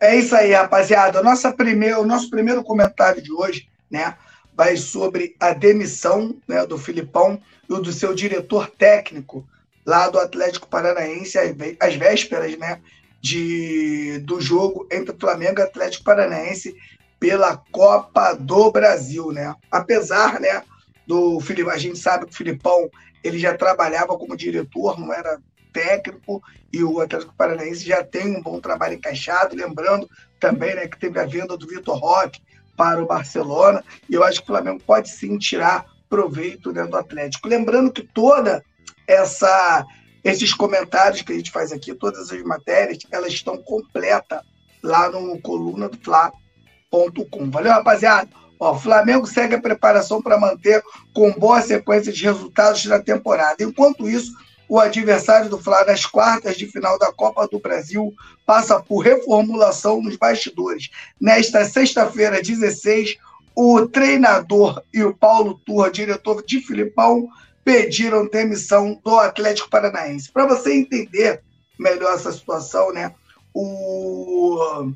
É isso aí, rapaziada. Nossa primeira, o nosso primeiro comentário de hoje, né, vai sobre a demissão né, do Filipão e do seu diretor técnico lá do Atlético Paranaense, às vésperas, né, de, do jogo entre Flamengo e Atlético Paranaense pela Copa do Brasil, né? Apesar, né, do Filipão, a gente sabe que o Filipão ele já trabalhava como diretor, não era técnico e o Atlético Paranaense já tem um bom trabalho encaixado. Lembrando também né, que teve a venda do Vitor Roque para o Barcelona e eu acho que o Flamengo pode sim tirar proveito né, do Atlético. Lembrando que toda essa esses comentários que a gente faz aqui, todas as matérias, elas estão completas lá no coluna do Fla.com. Valeu, rapaziada? Ó, o Flamengo segue a preparação para manter com boa sequência de resultados na temporada. Enquanto isso, o adversário do Fla nas quartas de final da Copa do Brasil passa por reformulação nos bastidores. Nesta sexta-feira, 16, o treinador e o Paulo Turra, diretor de Filipão, pediram demissão do Atlético Paranaense. Para você entender melhor essa situação, né? O,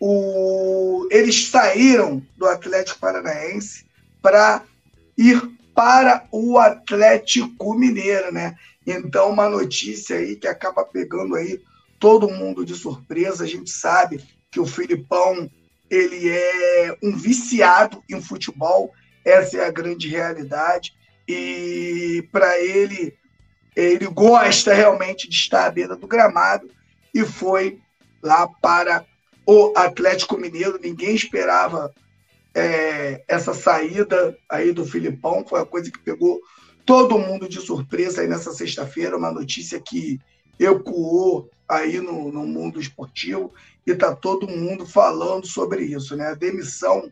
o, eles saíram do Atlético Paranaense para ir para o Atlético Mineiro, né? Então, uma notícia aí que acaba pegando aí todo mundo de surpresa. A gente sabe que o Filipão ele é um viciado em futebol, essa é a grande realidade. E para ele, ele gosta realmente de estar à beira do gramado e foi lá para o Atlético Mineiro. Ninguém esperava é, essa saída aí do Filipão, foi a coisa que pegou todo mundo de surpresa aí nessa sexta-feira, uma notícia que ecoou aí no, no mundo esportivo e está todo mundo falando sobre isso, né? A demissão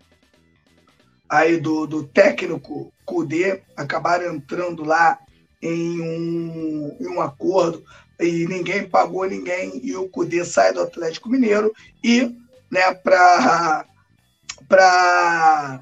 aí do, do técnico Cudê acabaram entrando lá em um, em um acordo e ninguém pagou ninguém e o Cudê sai do Atlético Mineiro e né, para para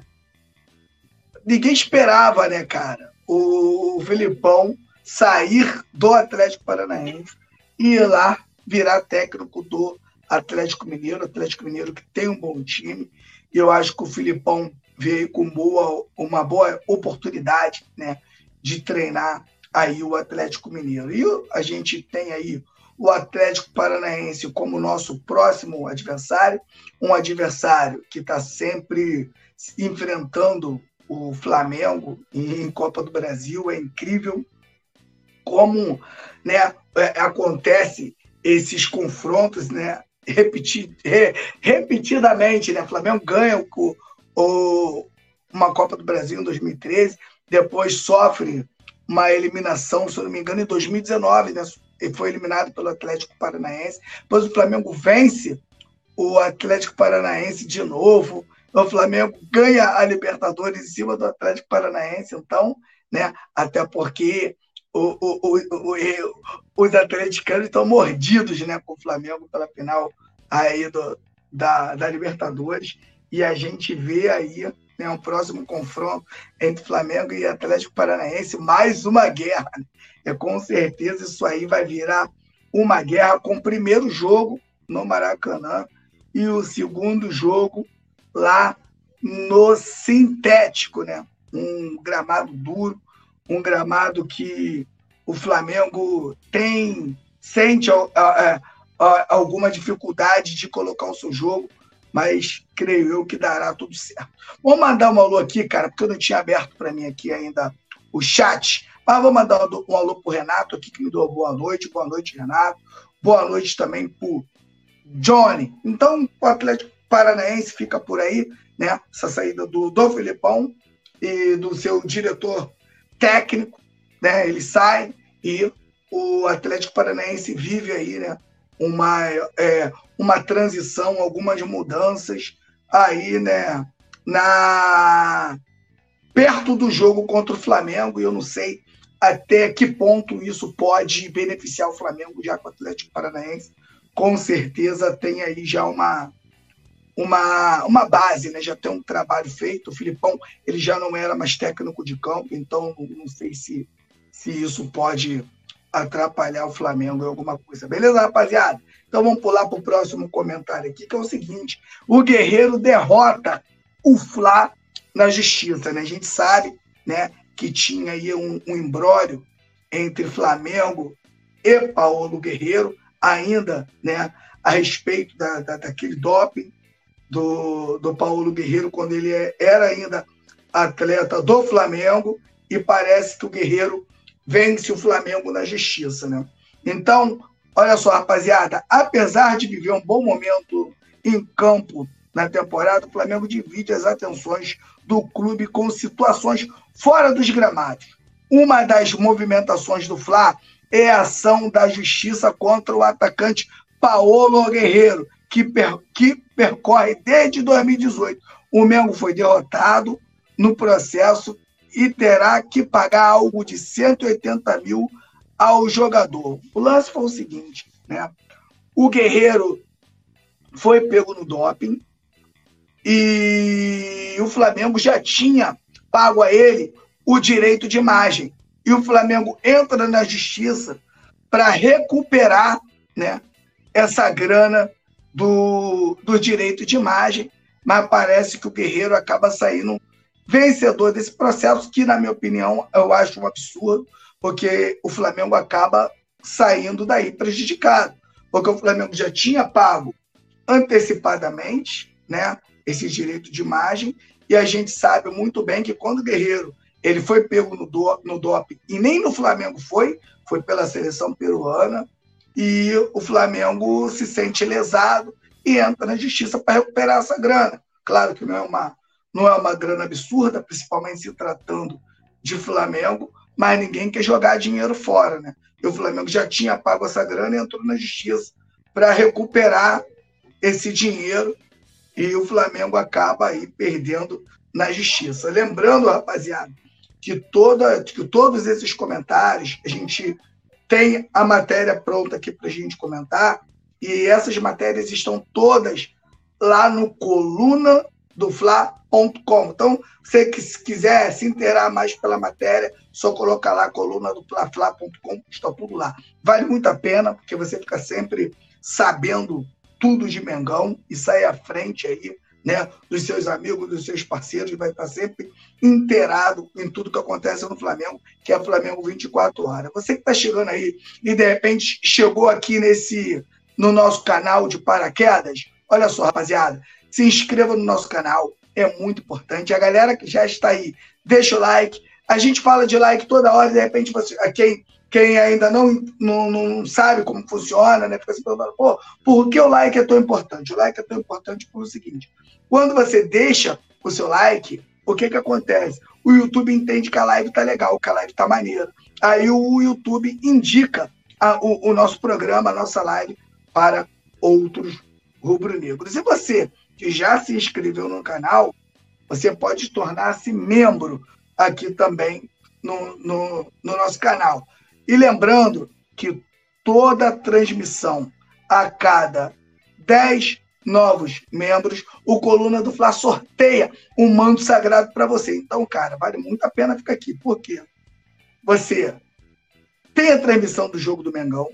ninguém esperava, né, cara? o Filipão sair do Atlético Paranaense e ir lá virar técnico do Atlético Mineiro, Atlético Mineiro que tem um bom time. Eu acho que o Filipão veio com boa, uma boa oportunidade né, de treinar aí o Atlético Mineiro. E a gente tem aí o Atlético Paranaense como nosso próximo adversário, um adversário que está sempre enfrentando o Flamengo em Copa do Brasil. É incrível como né, é, acontece esses confrontos, né? Repetidamente, né? Flamengo ganha o, o, uma Copa do Brasil em 2013, depois sofre uma eliminação, se eu não me engano, em 2019, né? Foi eliminado pelo Atlético Paranaense. Depois o Flamengo vence o Atlético Paranaense de novo o Flamengo ganha a Libertadores em cima do Atlético Paranaense, então, né? Até porque o, o, o, os atleticanos estão mordidos né, com o Flamengo pela final aí do, da, da Libertadores. E a gente vê aí né, um próximo confronto entre Flamengo e Atlético Paranaense, mais uma guerra. Né? É, com certeza isso aí vai virar uma guerra com o primeiro jogo no Maracanã e o segundo jogo lá no sintético, né? Um gramado duro, um gramado que o Flamengo tem sente alguma dificuldade de colocar o seu jogo, mas creio eu que dará tudo certo. Vou mandar um alô aqui, cara, porque eu não tinha aberto para mim aqui ainda o chat. Mas vou mandar um alô para o Renato aqui, que me deu boa noite. Boa noite, Renato. Boa noite também para Johnny. Então, o Atlético Paranaense fica por aí, né? Essa saída do, do Filipão e do seu diretor técnico, né? Ele sai e o Atlético Paranaense vive aí, né? Uma, é, uma transição, algumas mudanças aí, né? Na perto do jogo contra o Flamengo, e eu não sei até que ponto isso pode beneficiar o Flamengo, já com o Atlético Paranaense. Com certeza tem aí já uma, uma, uma base, né? já tem um trabalho feito. O Filipão ele já não era mais técnico de campo, então não sei se, se isso pode atrapalhar o Flamengo em alguma coisa. Beleza, rapaziada? Então vamos pular para o próximo comentário aqui, que é o seguinte: o Guerreiro derrota o Fla na justiça. Né? A gente sabe né, que tinha aí um, um entre Flamengo e Paulo Guerreiro, ainda né, a respeito da, da, daquele doping do, do Paulo Guerreiro quando ele é, era ainda atleta do Flamengo e parece que o Guerreiro vence o Flamengo na justiça, né? Então, olha só, rapaziada, apesar de viver um bom momento em campo na temporada, o Flamengo divide as atenções do clube com situações fora dos gramados. Uma das movimentações do Fla é a ação da justiça contra o atacante Paulo Guerreiro, que, per, que percorre desde 2018. O Mengo foi derrotado no processo e terá que pagar algo de 180 mil ao jogador. O lance foi o seguinte, né? O Guerreiro foi pego no doping e o Flamengo já tinha pago a ele o direito de imagem. E o Flamengo entra na justiça para recuperar né, essa grana do, do direito de imagem, mas parece que o Guerreiro acaba saindo vencedor desse processo, que, na minha opinião, eu acho um absurdo, porque o Flamengo acaba saindo daí prejudicado, porque o Flamengo já tinha pago antecipadamente né, esse direito de imagem, e a gente sabe muito bem que quando o Guerreiro ele foi pego no, do, no DOP, e nem no Flamengo foi, foi pela seleção peruana, e o Flamengo se sente lesado e entra na justiça para recuperar essa grana. Claro que não é uma não é uma grana absurda, principalmente se tratando de Flamengo, mas ninguém quer jogar dinheiro fora, né? E o Flamengo já tinha pago essa grana e entrou na justiça para recuperar esse dinheiro e o Flamengo acaba aí perdendo na justiça. Lembrando, rapaziada, que, toda, que todos esses comentários a gente tem a matéria pronta aqui para a gente comentar, e essas matérias estão todas lá no coluna do Fla.com. Então, você que quiser se inteirar mais pela matéria, só coloca lá a coluna do Fla.com, está tudo lá. Vale muito a pena, porque você fica sempre sabendo tudo de Mengão e sai à frente aí né, dos seus amigos, dos seus parceiros, vai estar sempre inteirado em tudo que acontece no Flamengo, que é Flamengo 24 horas. Você que está chegando aí e de repente chegou aqui nesse no nosso canal de paraquedas, olha só, rapaziada, se inscreva no nosso canal, é muito importante. A galera que já está aí, deixa o like. A gente fala de like toda hora, de repente você, quem quem ainda não, não, não, sabe como funciona, né? Fica se perguntando, pô, por que o like é tão importante? O like é tão importante por o seguinte: quando você deixa o seu like, o que que acontece? O YouTube entende que a live tá legal, que a live tá maneira. Aí o YouTube indica a, o, o nosso programa, a nossa live, para outros rubro-negros. E você que já se inscreveu no canal, você pode tornar-se membro aqui também no, no, no nosso canal. E lembrando que toda transmissão a cada 10 novos membros, o Coluna do Fla sorteia um manto sagrado para você. Então, cara, vale muito a pena ficar aqui. Por quê? Você tem a transmissão do jogo do Mengão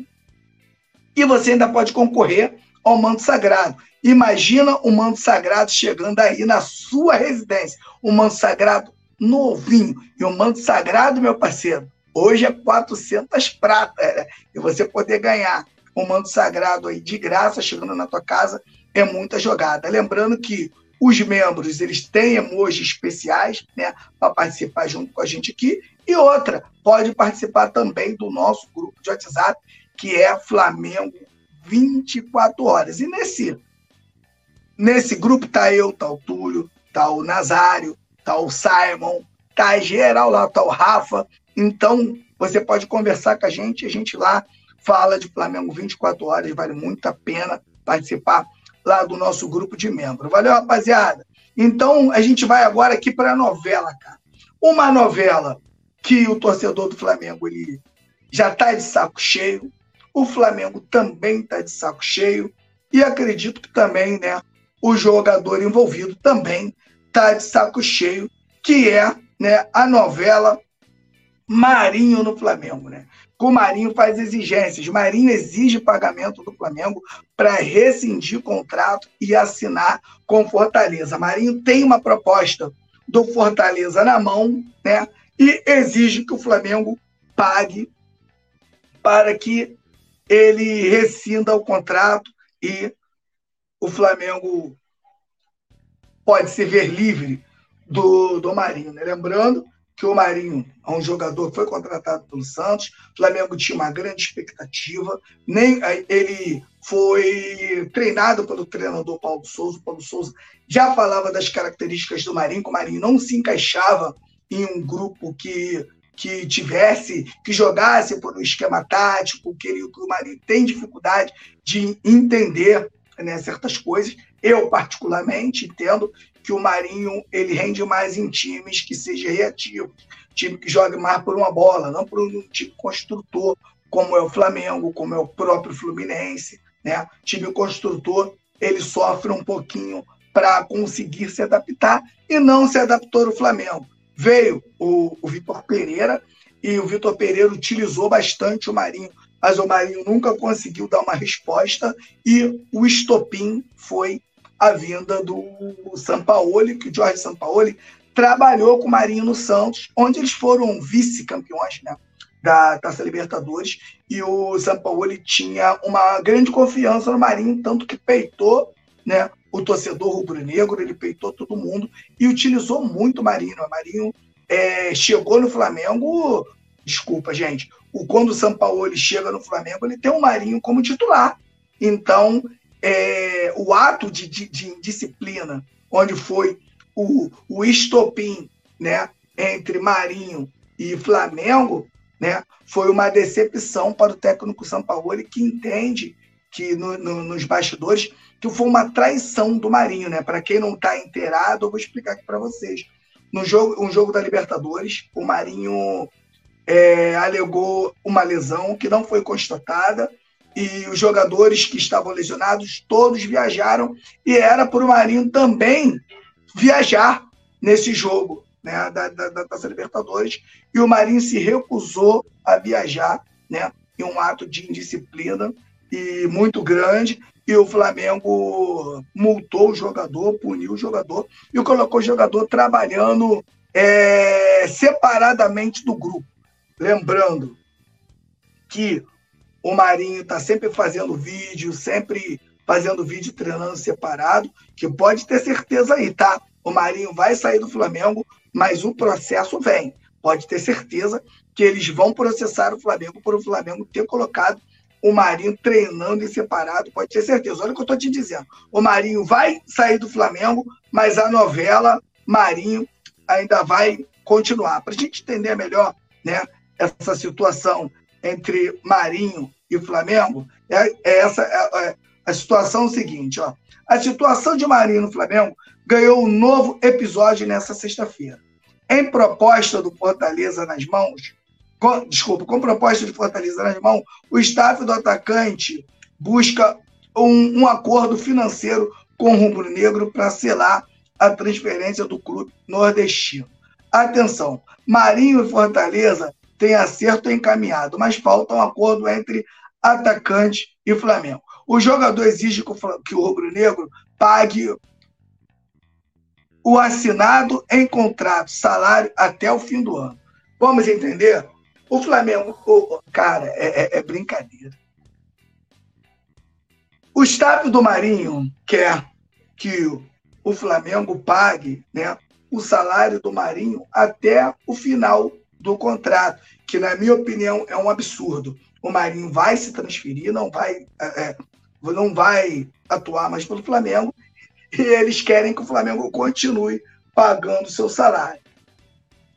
e você ainda pode concorrer ao manto sagrado. Imagina o manto sagrado chegando aí na sua residência. Um manto sagrado novinho. E o manto sagrado, meu parceiro, Hoje é 400 pratas. Né? E você poder ganhar um manto sagrado aí de graça chegando na tua casa é muita jogada. Lembrando que os membros eles têm emojis especiais né, para participar junto com a gente aqui. E outra, pode participar também do nosso grupo de WhatsApp, que é Flamengo 24 horas. E nesse, nesse grupo tá eu, tá o Túlio, tá o Nazário, tá o Simon, tá geral lá, tá o Rafa, então, você pode conversar com a gente, a gente lá fala de Flamengo 24 horas, vale muito a pena participar lá do nosso grupo de membros. Valeu, rapaziada? Então, a gente vai agora aqui para a novela, cara. Uma novela que o torcedor do Flamengo ele já está de saco cheio, o Flamengo também está de saco cheio, e acredito que também né, o jogador envolvido também está de saco cheio, que é né, a novela Marinho no Flamengo. Né? o Marinho faz exigências. Marinho exige pagamento do Flamengo para rescindir contrato e assinar com Fortaleza. Marinho tem uma proposta do Fortaleza na mão, né? E exige que o Flamengo pague para que ele rescinda o contrato e o Flamengo pode se ver livre do, do Marinho. Né? Lembrando que o Marinho é um jogador que foi contratado pelo Santos, o Flamengo tinha uma grande expectativa, nem ele foi treinado pelo treinador Paulo Souza, o Paulo Souza já falava das características do Marinho, que o Marinho não se encaixava em um grupo que que tivesse, que jogasse por um esquema tático, que, ele, que o Marinho tem dificuldade de entender né, certas coisas. Eu, particularmente, entendo que o Marinho ele rende mais em times que seja reativo, time que jogue mais por uma bola, não por um time construtor, como é o Flamengo, como é o próprio Fluminense, né? Time construtor, ele sofre um pouquinho para conseguir se adaptar e não se adaptou no Flamengo. Veio o, o Vitor Pereira e o Vitor Pereira utilizou bastante o Marinho, mas o Marinho nunca conseguiu dar uma resposta e o estopim foi a vinda do Sampaoli, que o Jorge Sampaoli trabalhou com o Marinho no Santos, onde eles foram vice-campeões né, da Taça Libertadores, e o Sampaoli tinha uma grande confiança no Marinho, tanto que peitou né, o torcedor rubro-negro, ele peitou todo mundo e utilizou muito o Marinho. O Marinho é, chegou no Flamengo, desculpa, gente, o, quando o Sampaoli chega no Flamengo, ele tem o Marinho como titular. Então, é, o ato de, de, de, disciplina, onde foi o, o estopim né, entre Marinho e Flamengo, né, foi uma decepção para o técnico Sampaoli, que entende que no, no, nos bastidores que foi uma traição do Marinho. Né? Para quem não está inteirado, eu vou explicar aqui para vocês. No jogo, um jogo da Libertadores, o Marinho é, alegou uma lesão que não foi constatada e os jogadores que estavam lesionados todos viajaram e era para o Marinho também viajar nesse jogo né, da, da, da Taça Libertadores e o Marinho se recusou a viajar né, em um ato de indisciplina e muito grande e o Flamengo multou o jogador, puniu o jogador e colocou o jogador trabalhando é, separadamente do grupo. Lembrando que o Marinho está sempre fazendo vídeo, sempre fazendo vídeo treinando separado, que pode ter certeza aí, tá? O Marinho vai sair do Flamengo, mas o processo vem. Pode ter certeza que eles vão processar o Flamengo por o Flamengo ter colocado o Marinho treinando em separado, pode ter certeza. Olha o que eu estou te dizendo. O Marinho vai sair do Flamengo, mas a novela Marinho ainda vai continuar. Para a gente entender melhor né, essa situação entre Marinho e Flamengo, é, é essa é, é, a situação seguinte, ó. A situação de Marinho no Flamengo ganhou um novo episódio nessa sexta-feira. Em proposta do Fortaleza nas mãos, com, desculpa, com proposta de Fortaleza nas mãos, o staff do atacante busca um, um acordo financeiro com o Rubro Negro para selar a transferência do clube nordestino. Atenção, Marinho e Fortaleza tem acerto encaminhado, mas falta um acordo entre atacante e Flamengo. O jogador exige que o rubro-negro pague o assinado em contrato, salário até o fim do ano. Vamos entender? O Flamengo, o, cara, é, é, é brincadeira. O staff do Marinho quer que o Flamengo pague né, o salário do Marinho até o final do contrato, que, na minha opinião, é um absurdo. O Marinho vai se transferir, não vai, é, é, não vai atuar mais pelo Flamengo, e eles querem que o Flamengo continue pagando seu salário.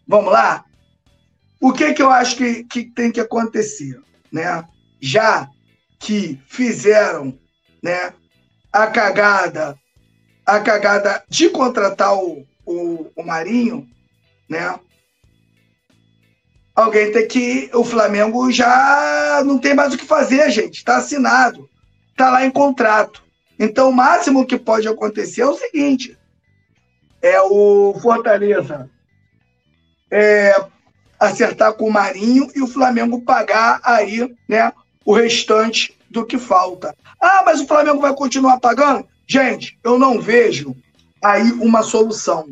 Vamos lá? O que, que eu acho que, que tem que acontecer? Né? Já que fizeram né, a cagada a cagada de contratar o, o, o Marinho, né? alguém tem que. O Flamengo já não tem mais o que fazer, gente. Está assinado. Está lá em contrato. Então, o máximo que pode acontecer é o seguinte: é o Fortaleza é, acertar com o Marinho e o Flamengo pagar aí, né, o restante do que falta. Ah, mas o Flamengo vai continuar pagando? Gente, eu não vejo aí uma solução.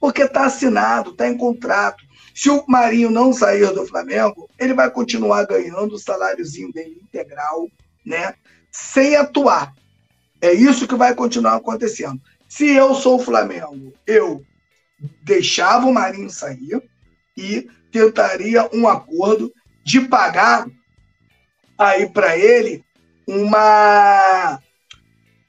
Porque está assinado, está em contrato. Se o Marinho não sair do Flamengo, ele vai continuar ganhando o saláriozinho dele integral, né? Sem atuar. É isso que vai continuar acontecendo. Se eu sou o Flamengo, eu deixava o Marinho sair e tentaria um acordo de pagar aí para ele uma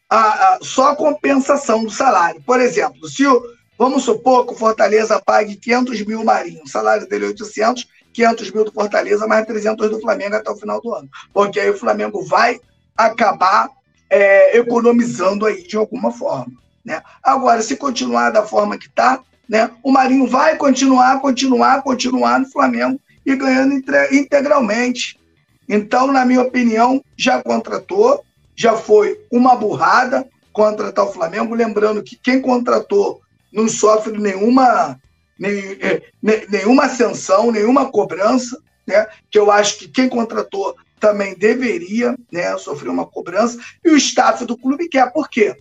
a, a, só a compensação do salário. Por exemplo, se o, vamos supor que o Fortaleza pague 500 mil Marinho, o salário dele é 800, 500 mil do Fortaleza, mais 300 do Flamengo até o final do ano. Porque aí o Flamengo vai acabar é, economizando aí de alguma forma. Né? Agora, se continuar da forma que está, né, o Marinho vai continuar, continuar, continuar no Flamengo e ganhando integralmente. Então, na minha opinião, já contratou, já foi uma burrada contratar o Flamengo. Lembrando que quem contratou não sofre nenhuma, nem, é, nenhuma ascensão, nenhuma cobrança. Né? Que eu acho que quem contratou também deveria né, sofrer uma cobrança. E o staff do clube quer. Por quê?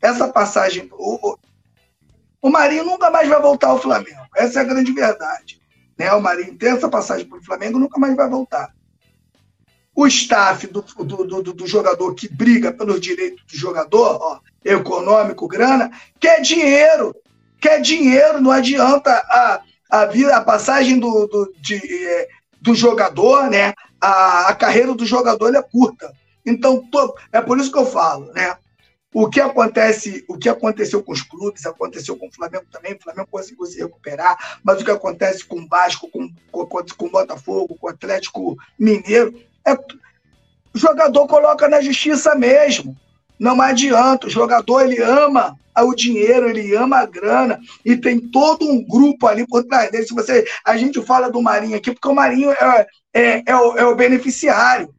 Essa passagem. O, Marinho nunca mais vai voltar ao Flamengo. Essa é a grande verdade. Né? O Marinho tem essa passagem para o Flamengo nunca mais vai voltar o staff do, do, do, do, jogador que briga pelos direitos do jogador, ó, econômico, grana, quer dinheiro. Quer dinheiro, não adianta a, a, a passagem do, do, de, é, do jogador, né? A, a carreira do jogador é curta. Então, tô, é por isso que eu falo, né? O que acontece, o que aconteceu com os clubes, aconteceu com o Flamengo também, o Flamengo conseguiu se recuperar, mas o que acontece com o Vasco, com, com, com o Botafogo, com o Atlético Mineiro, é, o jogador coloca na justiça mesmo. Não adianta. O jogador ele ama o dinheiro, ele ama a grana e tem todo um grupo ali por trás dele. Se você, a gente fala do Marinho aqui porque o Marinho é, é, é, o, é o, beneficiário,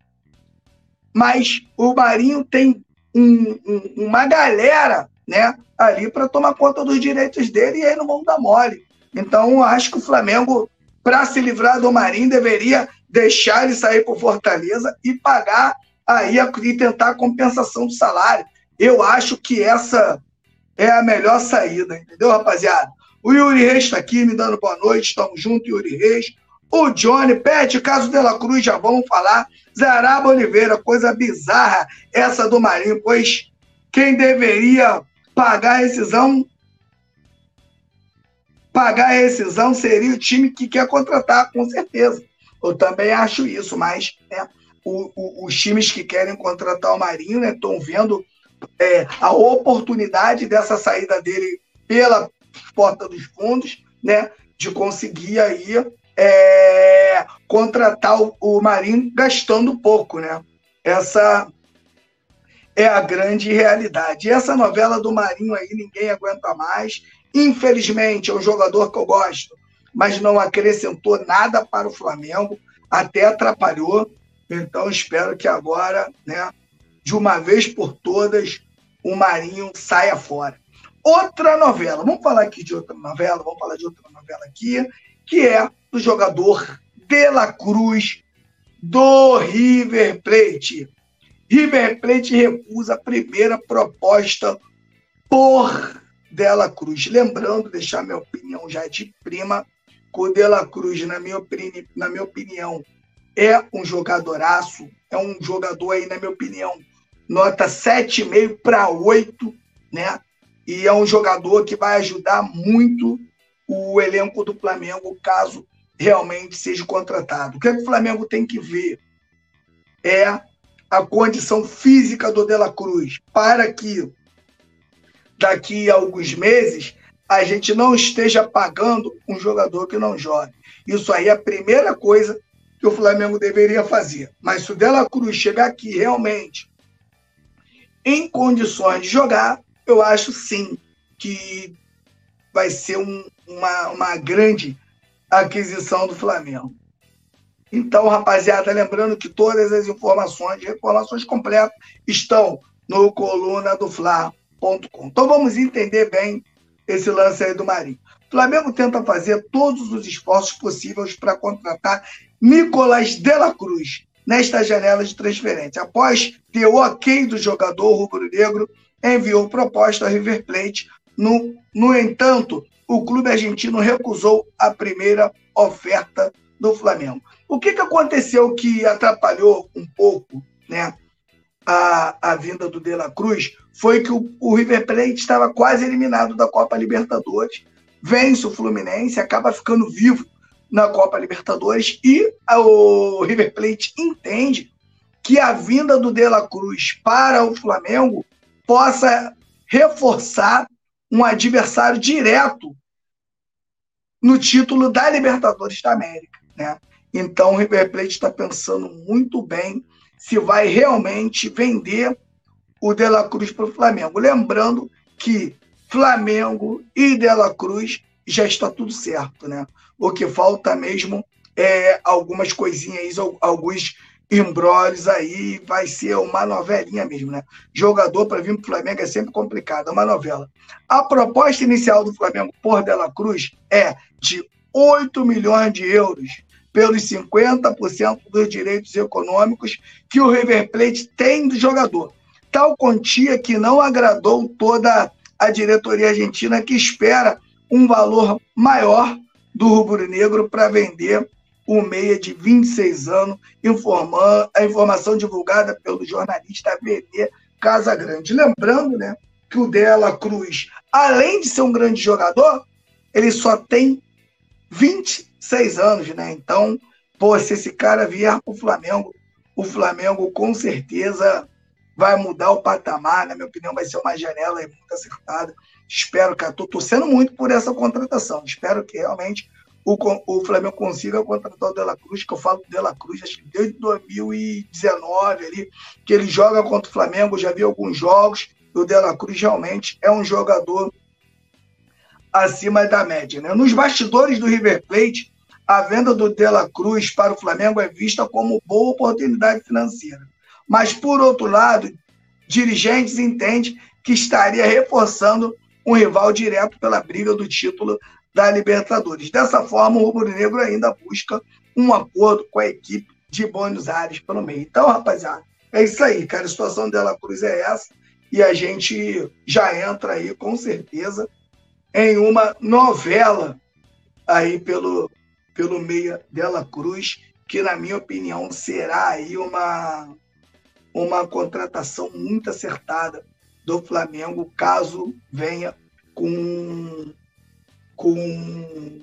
mas o Marinho tem um, um, uma galera, né, ali para tomar conta dos direitos dele e aí não vão dar mole. Então, acho que o Flamengo, para se livrar do Marinho, deveria deixar ele sair para Fortaleza e pagar aí e tentar a compensação do salário. Eu acho que essa é a melhor saída, entendeu, rapaziada? O Yuri Reis está aqui me dando boa noite, estamos juntos, Yuri Reis. O Johnny, Pet, caso Dela Cruz, já vamos falar. Zaraba Oliveira, coisa bizarra essa do Marinho, pois quem deveria pagar a rescisão pagar a rescisão seria o time que quer contratar, com certeza. Eu também acho isso, mas né, o, o, os times que querem contratar o Marinho estão né, vendo é, a oportunidade dessa saída dele pela porta dos fundos, né, de conseguir aí é, contratar o, Marinho gastando pouco, né? Essa é a grande realidade. E essa novela do Marinho aí ninguém aguenta mais. Infelizmente, é um jogador que eu gosto mas não acrescentou nada para o Flamengo, até atrapalhou. Então espero que agora, né, de uma vez por todas, o Marinho saia fora. Outra novela, vamos falar aqui de outra novela, vamos falar de outra novela aqui, que é do jogador De La Cruz do River Plate. River Plate recusa a primeira proposta por Dela Cruz. Lembrando, deixar minha opinião já de prima, o De La Cruz, na minha, opini na minha opinião, é um jogadoraço, é um jogador aí, na minha opinião, nota 7,5 para 8, né? E é um jogador que vai ajudar muito o elenco do Flamengo, caso realmente seja contratado. O que, é que o Flamengo tem que ver é a condição física do De La Cruz, para que daqui a alguns meses a gente não esteja pagando um jogador que não joga. Isso aí é a primeira coisa que o Flamengo deveria fazer. Mas se o Dela Cruz chegar aqui realmente em condições de jogar, eu acho sim que vai ser um, uma, uma grande aquisição do Flamengo. Então, rapaziada, lembrando que todas as informações, informações completas, estão no coluna do Fla.com. Então vamos entender bem esse lance aí do Marinho. O Flamengo tenta fazer todos os esforços possíveis para contratar Nicolas de la Cruz nesta janela de transferência. Após ter o ok do jogador rubro-negro, enviou proposta ao River Plate. No, no entanto, o clube argentino recusou a primeira oferta do Flamengo. O que, que aconteceu que atrapalhou um pouco né, a, a vinda do De La Cruz foi que o, o River Plate estava quase eliminado da Copa Libertadores, vence o Fluminense, acaba ficando vivo na Copa Libertadores e o River Plate entende que a vinda do De La Cruz para o Flamengo possa reforçar um adversário direto no título da Libertadores da América. Né? Então o River Plate está pensando muito bem se vai realmente vender o De La Cruz para o Flamengo. Lembrando que Flamengo e De La Cruz já está tudo certo, né? O que falta mesmo é algumas coisinhas, alguns embrólios aí, vai ser uma novelinha mesmo, né? Jogador para vir para o Flamengo é sempre complicado, é uma novela. A proposta inicial do Flamengo por De La Cruz é de 8 milhões de euros pelos 50% dos direitos econômicos que o River Plate tem do jogador. Tal quantia que não agradou toda a diretoria argentina, que espera um valor maior do rubro-negro para vender o meia de 26 anos, informando, a informação divulgada pelo jornalista VD Casagrande. Lembrando né, que o Dela Cruz, além de ser um grande jogador, ele só tem 26 anos, né? Então, pô, se esse cara vier para o Flamengo, o Flamengo com certeza vai mudar o patamar, na minha opinião, vai ser uma janela muito acertada. Espero, cara, estou torcendo muito por essa contratação. Espero que realmente o, o Flamengo consiga contratar o Dela Cruz, que eu falo do Dela Cruz, acho que desde 2019 ali, que ele joga contra o Flamengo, já vi alguns jogos, e o Dela Cruz realmente é um jogador acima da média. Né? Nos bastidores do River Plate, a venda do Dela Cruz para o Flamengo é vista como boa oportunidade financeira. Mas, por outro lado, dirigentes entendem que estaria reforçando um rival direto pela briga do título da Libertadores. Dessa forma, o Rubro Negro ainda busca um acordo com a equipe de Buenos Aires pelo meio. Então, rapaziada, é isso aí, cara. A situação dela Cruz é essa e a gente já entra aí com certeza em uma novela aí pelo, pelo Meia Dela Cruz, que na minha opinião será aí uma, uma contratação muito acertada do Flamengo, caso venha com, com,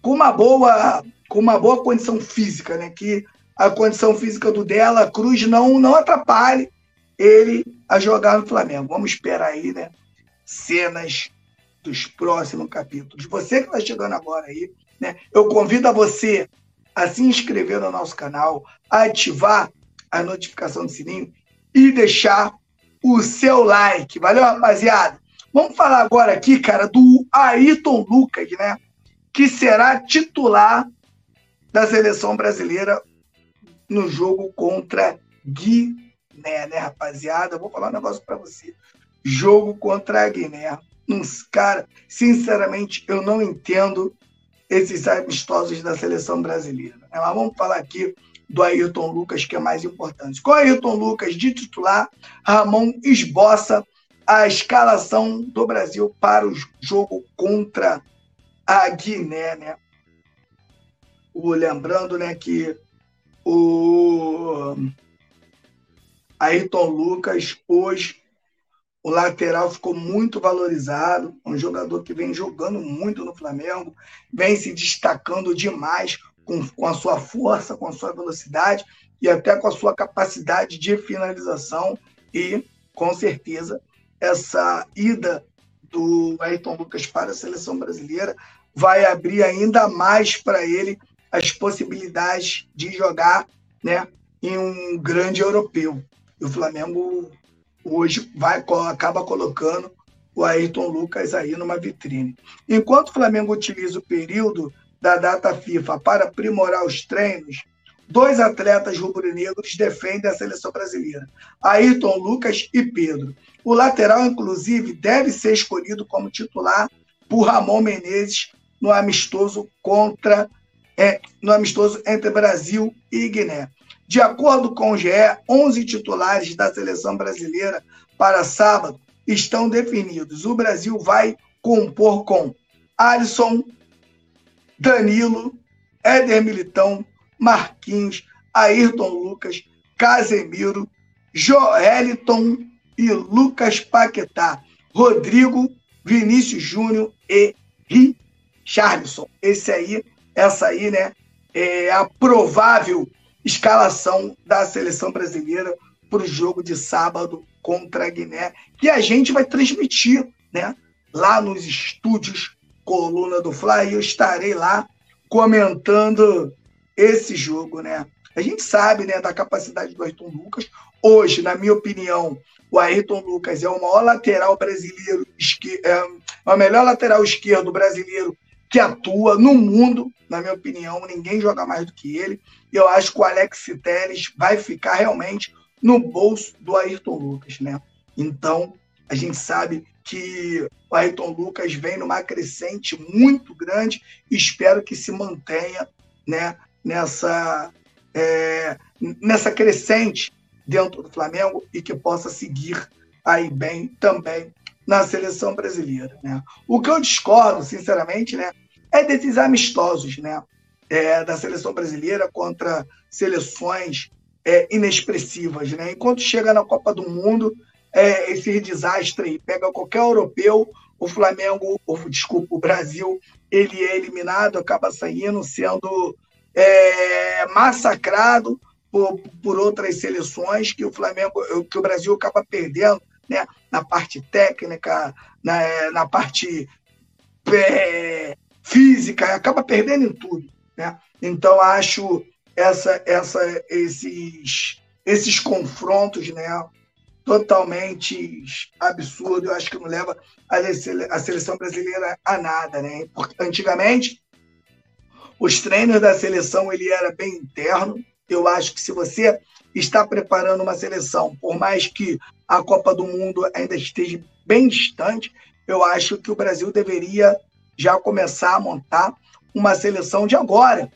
com uma boa com uma boa condição física, né? Que a condição física do Dela Cruz não não atrapalhe ele a jogar no Flamengo. Vamos esperar aí, né? Cenas dos próximos capítulos. Você que está chegando agora aí, né? Eu convido a você a se inscrever no nosso canal, a ativar a notificação do sininho e deixar o seu like. Valeu, rapaziada? Vamos falar agora aqui, cara, do Ayrton Lucas, né? Que será titular da seleção brasileira no jogo contra Guiné, né, rapaziada? vou falar um negócio para você. Jogo contra a Guiné uns cara, sinceramente, eu não entendo esses amistosos da seleção brasileira. Né? Mas vamos falar aqui do Ayrton Lucas, que é mais importante. Com o Ayrton Lucas de titular, Ramon esboça a escalação do Brasil para o jogo contra a Guiné, né? O, lembrando, né, que o Ayrton Lucas hoje o lateral ficou muito valorizado, um jogador que vem jogando muito no Flamengo, vem se destacando demais com, com a sua força, com a sua velocidade e até com a sua capacidade de finalização. E, com certeza, essa ida do Ayrton Lucas para a seleção brasileira vai abrir ainda mais para ele as possibilidades de jogar né, em um grande europeu. E o Flamengo hoje vai acaba colocando o Ayrton Lucas aí numa vitrine. Enquanto o Flamengo utiliza o período da data FIFA para aprimorar os treinos, dois atletas rubro-negros defendem a seleção brasileira: Ayrton Lucas e Pedro. O lateral, inclusive, deve ser escolhido como titular por Ramon Menezes no amistoso contra é, no amistoso entre Brasil e Guiné. De acordo com o GE, 11 titulares da seleção brasileira para sábado estão definidos. O Brasil vai compor com Alisson, Danilo, Éder Militão, Marquinhos, Ayrton Lucas, Casemiro, Joeliton e Lucas Paquetá, Rodrigo, Vinícius Júnior e Richarlison. Esse aí, essa aí, né, é a provável escalação da seleção brasileira para o jogo de sábado contra a Guiné, que a gente vai transmitir, né, lá nos estúdios Coluna do Fly. Eu estarei lá comentando esse jogo, né? A gente sabe, né, da capacidade do Ayrton Lucas. Hoje, na minha opinião, o Ayrton Lucas é o maior lateral brasileiro, é o melhor lateral esquerdo brasileiro que atua no mundo, na minha opinião, ninguém joga mais do que ele. Eu acho que o Alex Telles vai ficar realmente no bolso do Ayrton Lucas, né? Então, a gente sabe que o Ayrton Lucas vem numa crescente muito grande espero que se mantenha, né, nessa é, nessa crescente dentro do Flamengo e que possa seguir aí bem também na seleção brasileira, né? O que eu discordo, sinceramente, né, é desses amistosos, né, é, da seleção brasileira contra seleções é, inexpressivas, né? Enquanto chega na Copa do Mundo, é, esse desastre aí, pega qualquer europeu, o Flamengo, ou, desculpa, o Brasil, ele é eliminado, acaba saindo, sendo é, massacrado por, por outras seleções que o Flamengo, que o Brasil acaba perdendo, né? Na parte técnica, na, na parte é, física, acaba perdendo em tudo, né? Então acho essa, essa, esses, esses confrontos, né? Totalmente absurdo, eu acho que não leva a seleção brasileira a nada, né? Porque antigamente os treinos da seleção ele era bem interno. Eu acho que se você está preparando uma seleção, por mais que a Copa do Mundo ainda esteja bem distante, eu acho que o Brasil deveria já começar a montar uma seleção de agora.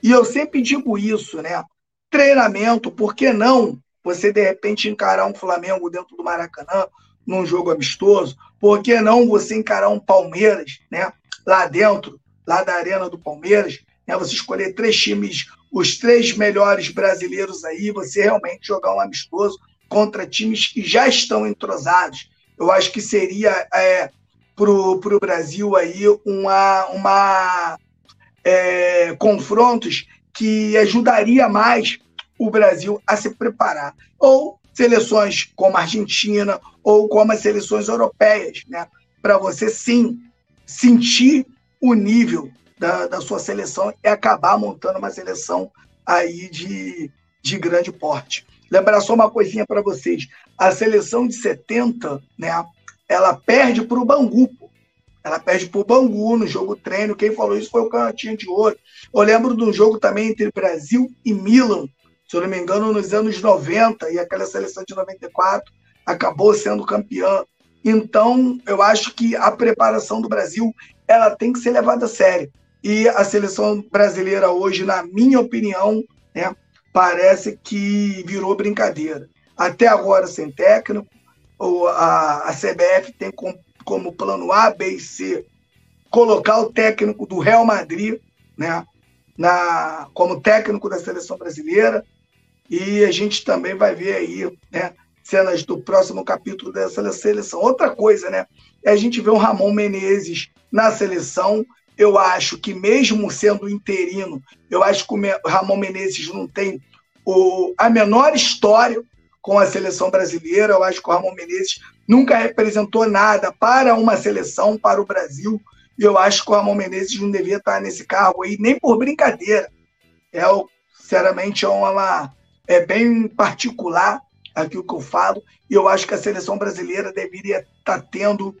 E eu sempre digo isso, né? Treinamento, por que não você de repente encarar um Flamengo dentro do Maracanã num jogo amistoso? Por que não você encarar um Palmeiras, né? Lá dentro lá da Arena do Palmeiras, né, você escolher três times, os três melhores brasileiros aí, você realmente jogar um amistoso contra times que já estão entrosados. Eu acho que seria é, para o Brasil aí uma, uma é, confrontos que ajudaria mais o Brasil a se preparar. Ou seleções como a Argentina ou como as seleções europeias, né? Para você sim sentir o nível da, da sua seleção e acabar montando uma seleção aí de, de grande porte. Lembrar só uma coisinha para vocês: a seleção de 70, né, ela perde para o Bangu. Ela perde para o Bangu no jogo treino. Quem falou isso foi o Cantinho de Ouro. Eu lembro de um jogo também entre Brasil e Milan, se eu não me engano, nos anos 90, e aquela seleção de 94 acabou sendo campeã. Então, eu acho que a preparação do Brasil ela tem que ser levada a sério. E a seleção brasileira hoje, na minha opinião, né, parece que virou brincadeira. Até agora sem técnico, a, a CBF tem como, como plano A, B e C colocar o técnico do Real Madrid né, na, como técnico da seleção brasileira. E a gente também vai ver aí né, cenas do próximo capítulo dessa seleção. Outra coisa, né? É a gente ver o Ramon Menezes na seleção. Eu acho que, mesmo sendo interino, eu acho que o Ramon Menezes não tem o, a menor história com a seleção brasileira. Eu acho que o Ramon Menezes nunca representou nada para uma seleção, para o Brasil. E eu acho que o Ramon Menezes não devia estar nesse cargo aí, nem por brincadeira. É, sinceramente, é uma, é bem particular aquilo que eu falo. E eu acho que a seleção brasileira deveria estar tendo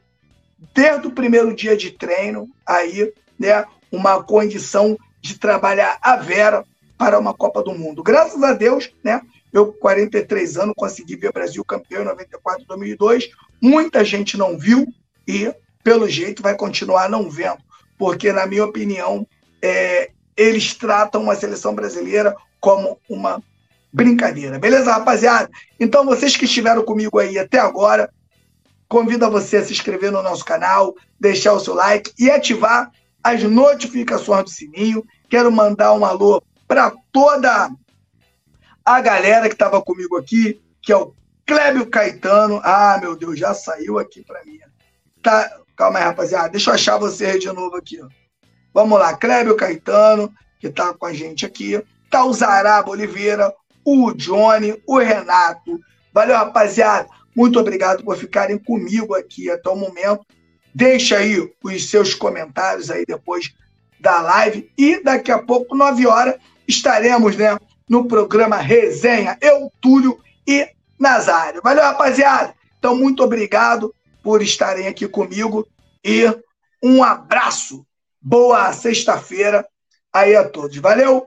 desde o primeiro dia de treino, aí, né, uma condição de trabalhar a vera para uma Copa do Mundo. Graças a Deus, né? Eu, com 43 anos, consegui ver o Brasil campeão em 94 2002. Muita gente não viu e, pelo jeito, vai continuar não vendo, porque, na minha opinião, é, eles tratam a seleção brasileira como uma brincadeira. Beleza, rapaziada? Então, vocês que estiveram comigo aí até agora, convido a você a se inscrever no nosso canal, deixar o seu like e ativar as notificações do sininho. Quero mandar um alô para toda a galera que estava comigo aqui, que é o Clébio Caetano. Ah, meu Deus, já saiu aqui para mim. Tá, calma aí, rapaziada. Deixa eu achar você de novo aqui. Ó. Vamos lá, Clébio Caetano, que está com a gente aqui. Tá o Zaraba Oliveira, o Johnny, o Renato. Valeu, rapaziada. Muito obrigado por ficarem comigo aqui até o momento. Deixa aí os seus comentários aí depois da live. E daqui a pouco, 9 horas, estaremos né, no programa Resenha. Eu, Túlio e Nazário. Valeu, rapaziada. Então, muito obrigado por estarem aqui comigo e um abraço. Boa sexta-feira aí a todos. Valeu,